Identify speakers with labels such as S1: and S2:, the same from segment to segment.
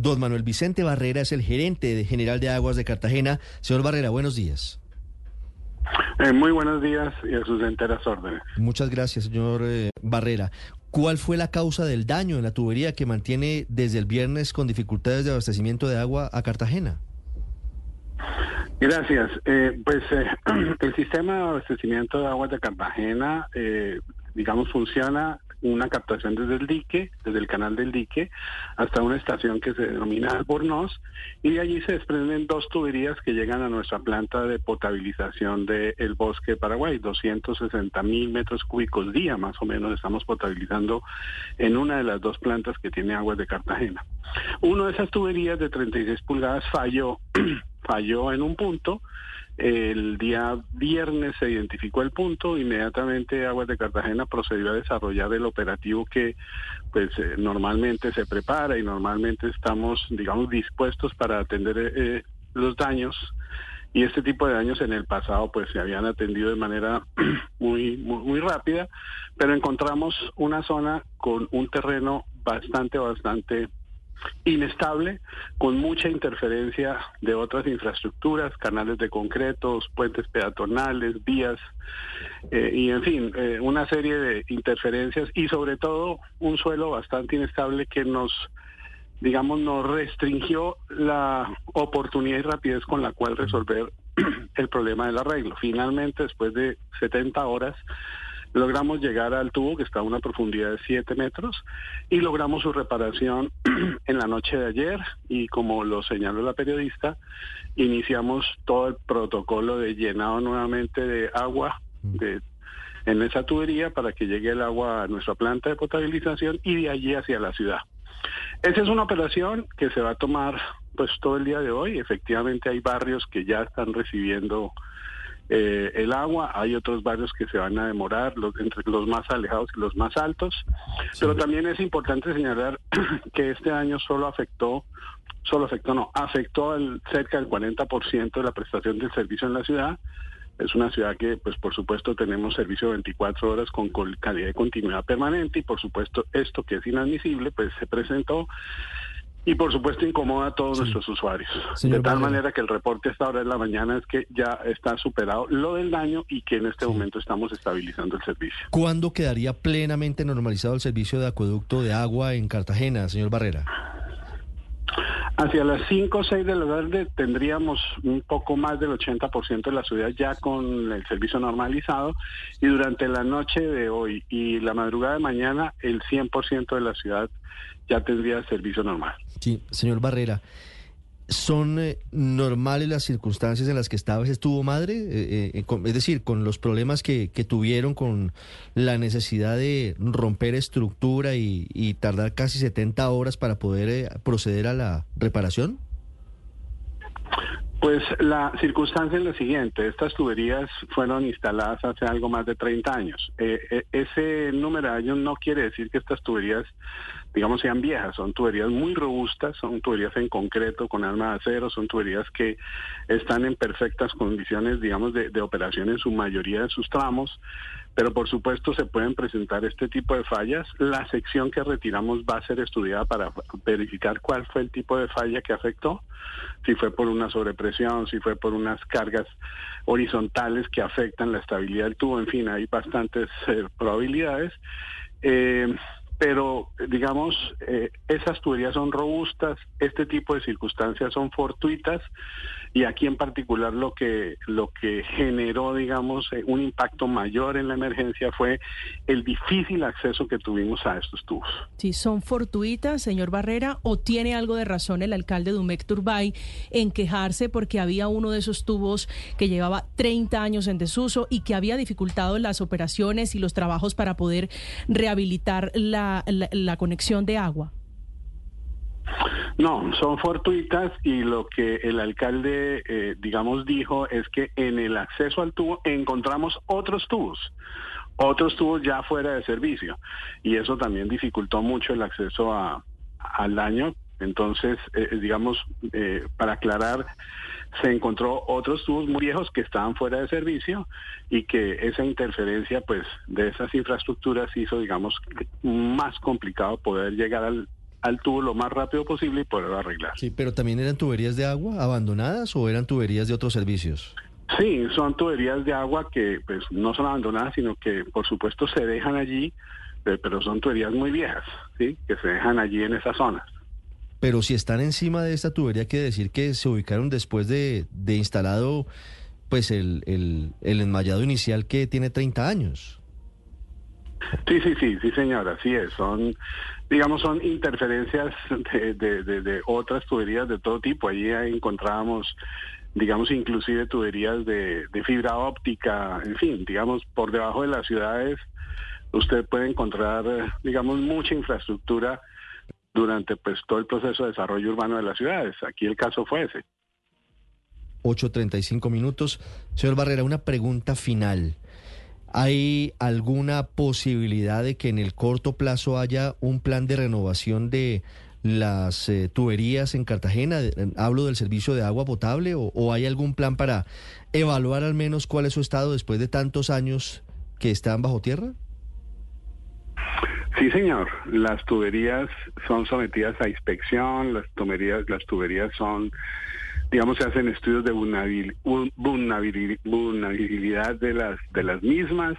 S1: Don Manuel Vicente Barrera es el gerente de general de aguas de Cartagena. Señor Barrera, buenos días.
S2: Eh, muy buenos días y a sus enteras órdenes.
S1: Muchas gracias, señor eh, Barrera. ¿Cuál fue la causa del daño en la tubería que mantiene desde el viernes con dificultades de abastecimiento de agua a Cartagena?
S2: Gracias. Eh, pues el sistema de abastecimiento de aguas de Cartagena, digamos, funciona una captación desde el dique, desde el canal del dique, hasta una estación que se denomina Albornoz, y de allí se desprenden dos tuberías que llegan a nuestra planta de potabilización del bosque de Paraguay, 260 mil metros cúbicos día más o menos estamos potabilizando en una de las dos plantas que tiene aguas de Cartagena. Una de esas tuberías de 36 pulgadas falló, falló en un punto, el día viernes se identificó el punto, inmediatamente Aguas de Cartagena procedió a desarrollar el operativo que pues eh, normalmente se prepara y normalmente estamos, digamos, dispuestos para atender eh, los daños. Y este tipo de daños en el pasado pues se habían atendido de manera muy, muy rápida, pero encontramos una zona con un terreno bastante, bastante inestable, con mucha interferencia de otras infraestructuras, canales de concretos, puentes peatonales, vías, eh, y en fin, eh, una serie de interferencias y sobre todo un suelo bastante inestable que nos digamos, nos restringió la oportunidad y rapidez con la cual resolver el problema del arreglo. Finalmente, después de 70 horas, logramos llegar al tubo que está a una profundidad de 7 metros y logramos su reparación en la noche de ayer y como lo señaló la periodista, iniciamos todo el protocolo de llenado nuevamente de agua de, en esa tubería para que llegue el agua a nuestra planta de potabilización y de allí hacia la ciudad. Esa es una operación que se va a tomar pues todo el día de hoy. Efectivamente hay barrios que ya están recibiendo eh, el agua, hay otros barrios que se van a demorar, los, entre los más alejados y los más altos, pero también es importante señalar que este año solo afectó, solo afectó, no, afectó al, cerca del 40% de la prestación del servicio en la ciudad. Es una ciudad que, pues por supuesto, tenemos servicio 24 horas con calidad de continuidad permanente y, por supuesto, esto que es inadmisible, pues se presentó y por supuesto incomoda a todos nuestros usuarios. de tal manera que el reporte a esta hora de la mañana es que ya está superado lo del daño y que en este momento estamos estabilizando el servicio.
S1: ¿Cuándo quedaría plenamente normalizado el servicio de acueducto de agua en Cartagena, señor Barrera?
S2: Hacia las 5 o 6 de la tarde tendríamos un poco más del 80% de la ciudad ya con el servicio normalizado y durante la noche de hoy y la madrugada de mañana el 100% de la ciudad ya tendría servicio normal.
S1: Sí, señor Barrera. ¿Son eh, normales las circunstancias en las que esta vez estuvo madre? Eh, eh, es decir, con los problemas que, tuvieron con la necesidad de romper estructura y, y tardar casi 70 horas para poder proceder a la reparación?
S2: Pues la circunstancia es la siguiente, estas tuberías fueron instaladas hace algo más de 30 años. Ese número de años no quiere decir que estas tuberías, digamos, sean viejas, son tuberías muy robustas, son tuberías en concreto con alma de acero, son tuberías que están en perfectas condiciones, digamos, de, de operación en su mayoría de sus tramos pero por supuesto se pueden presentar este tipo de fallas. La sección que retiramos va a ser estudiada para verificar cuál fue el tipo de falla que afectó, si fue por una sobrepresión, si fue por unas cargas horizontales que afectan la estabilidad del tubo, en fin, hay bastantes eh, probabilidades. Eh, pero digamos, eh, esas tuberías son robustas, este tipo de circunstancias son fortuitas y aquí en particular lo que lo que generó, digamos, eh, un impacto mayor en la emergencia fue el difícil acceso que tuvimos a estos tubos.
S3: Sí, son fortuitas, señor Barrera, o tiene algo de razón el alcalde de Umec Turbay en quejarse porque había uno de esos tubos que llevaba 30 años en desuso y que había dificultado las operaciones y los trabajos para poder rehabilitar la la, conexión de agua?
S2: No, son fortuitas y lo que el alcalde, eh, digamos, dijo es que en el acceso al tubo encontramos otros tubos, otros tubos ya fuera de servicio y eso también dificultó mucho el acceso a, al daño. Entonces, eh, digamos, eh, para aclarar, se encontró otros tubos muy viejos que estaban fuera de servicio y que esa interferencia pues de esas infraestructuras hizo digamos más complicado poder llegar al al tubo lo más rápido posible y poderlo arreglar.
S1: Sí, pero también eran tuberías de agua abandonadas o eran tuberías de otros servicios?
S2: Sí, son tuberías de agua que pues no son abandonadas, sino que por supuesto se dejan allí, pero son tuberías muy viejas, ¿sí? Que se dejan allí en esas zonas.
S1: Pero si están encima de esta tubería, quiere decir que se ubicaron después de, de instalado pues el, el, el enmayado inicial que tiene 30 años.
S2: Sí, sí, sí, sí, señora, así es. Son, digamos, son interferencias de, de, de, otras tuberías de todo tipo. Allí encontrábamos, digamos, inclusive tuberías de, de fibra óptica, en fin, digamos, por debajo de las ciudades usted puede encontrar, digamos, mucha infraestructura durante pues todo el proceso de desarrollo urbano de las ciudades. Aquí el caso fue ese.
S1: 8.35 minutos. Señor Barrera, una pregunta final. ¿Hay alguna posibilidad de que en el corto plazo haya un plan de renovación de las eh, tuberías en Cartagena? Hablo del servicio de agua potable o, o, hay algún plan para evaluar al menos cuál es su estado después de tantos años que están bajo tierra?
S2: Sí, señor. Las tuberías son sometidas a inspección, las tuberías, las tuberías son digamos, se hacen estudios de vulnerabilidad de las, de las mismas.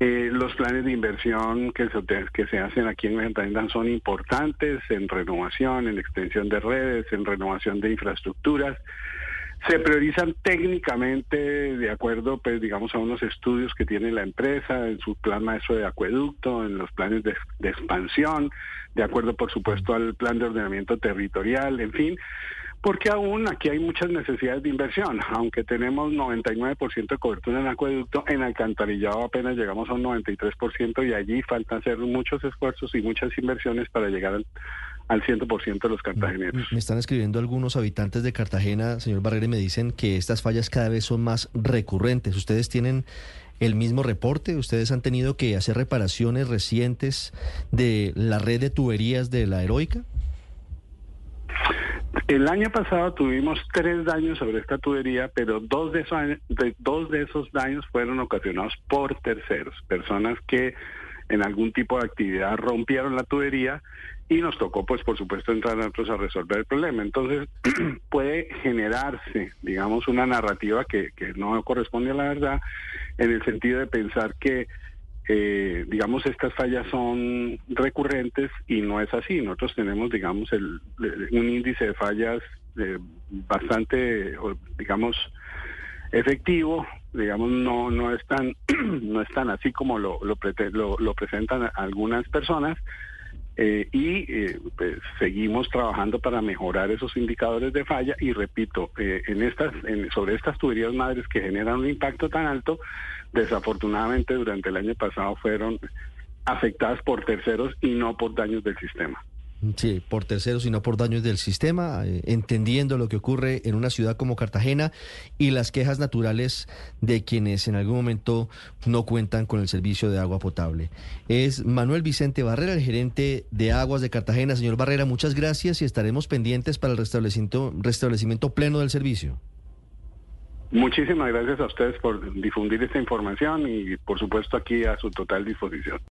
S2: Eh, los planes de inversión que se, que se hacen aquí en Cartagena son importantes en renovación, en extensión de redes, en renovación de infraestructuras. Se priorizan técnicamente de acuerdo, pues, digamos, a unos estudios que tiene la empresa en su plan maestro de acueducto, en los planes de expansión, de acuerdo, por supuesto, al plan de ordenamiento territorial, en fin porque aún aquí hay muchas necesidades de inversión, aunque tenemos 99% de cobertura en acueducto, en alcantarillado apenas llegamos a un 93% y allí falta hacer muchos esfuerzos y muchas inversiones para llegar al, al 100% de los cartageneros.
S1: Me están escribiendo algunos habitantes de Cartagena, señor Barrera, y me dicen que estas fallas cada vez son más recurrentes. ¿Ustedes tienen el mismo reporte? ¿Ustedes han tenido que hacer reparaciones recientes de la red de tuberías de la Heroica?
S2: El año pasado tuvimos tres daños sobre esta tubería, pero dos de, esos, de, dos de esos daños fueron ocasionados por terceros, personas que en algún tipo de actividad rompieron la tubería y nos tocó, pues, por supuesto, entrar nosotros a resolver el problema. Entonces, puede generarse, digamos, una narrativa que, que no corresponde a la verdad, en el sentido de pensar que eh, digamos, estas fallas son recurrentes y no es así. Nosotros tenemos, digamos, el, un índice de fallas eh, bastante, digamos, efectivo. Digamos, no no es tan no es tan así como lo lo, lo, lo presentan algunas personas. Eh, y eh, pues, seguimos trabajando para mejorar esos indicadores de falla y repito, eh, en estas, sobre estas tuberías madres que generan un impacto tan alto, desafortunadamente durante el año pasado fueron afectadas por terceros y no por daños del sistema.
S1: Sí, por terceros y no por daños del sistema, eh, entendiendo lo que ocurre en una ciudad como Cartagena y las quejas naturales de quienes en algún momento no cuentan con el servicio de agua potable. Es Manuel Vicente Barrera, el gerente de Aguas de Cartagena. Señor Barrera, muchas gracias y estaremos pendientes para el restablecimiento, restablecimiento pleno del servicio.
S2: Muchísimas gracias a ustedes por difundir esta información y por supuesto aquí a su total disposición.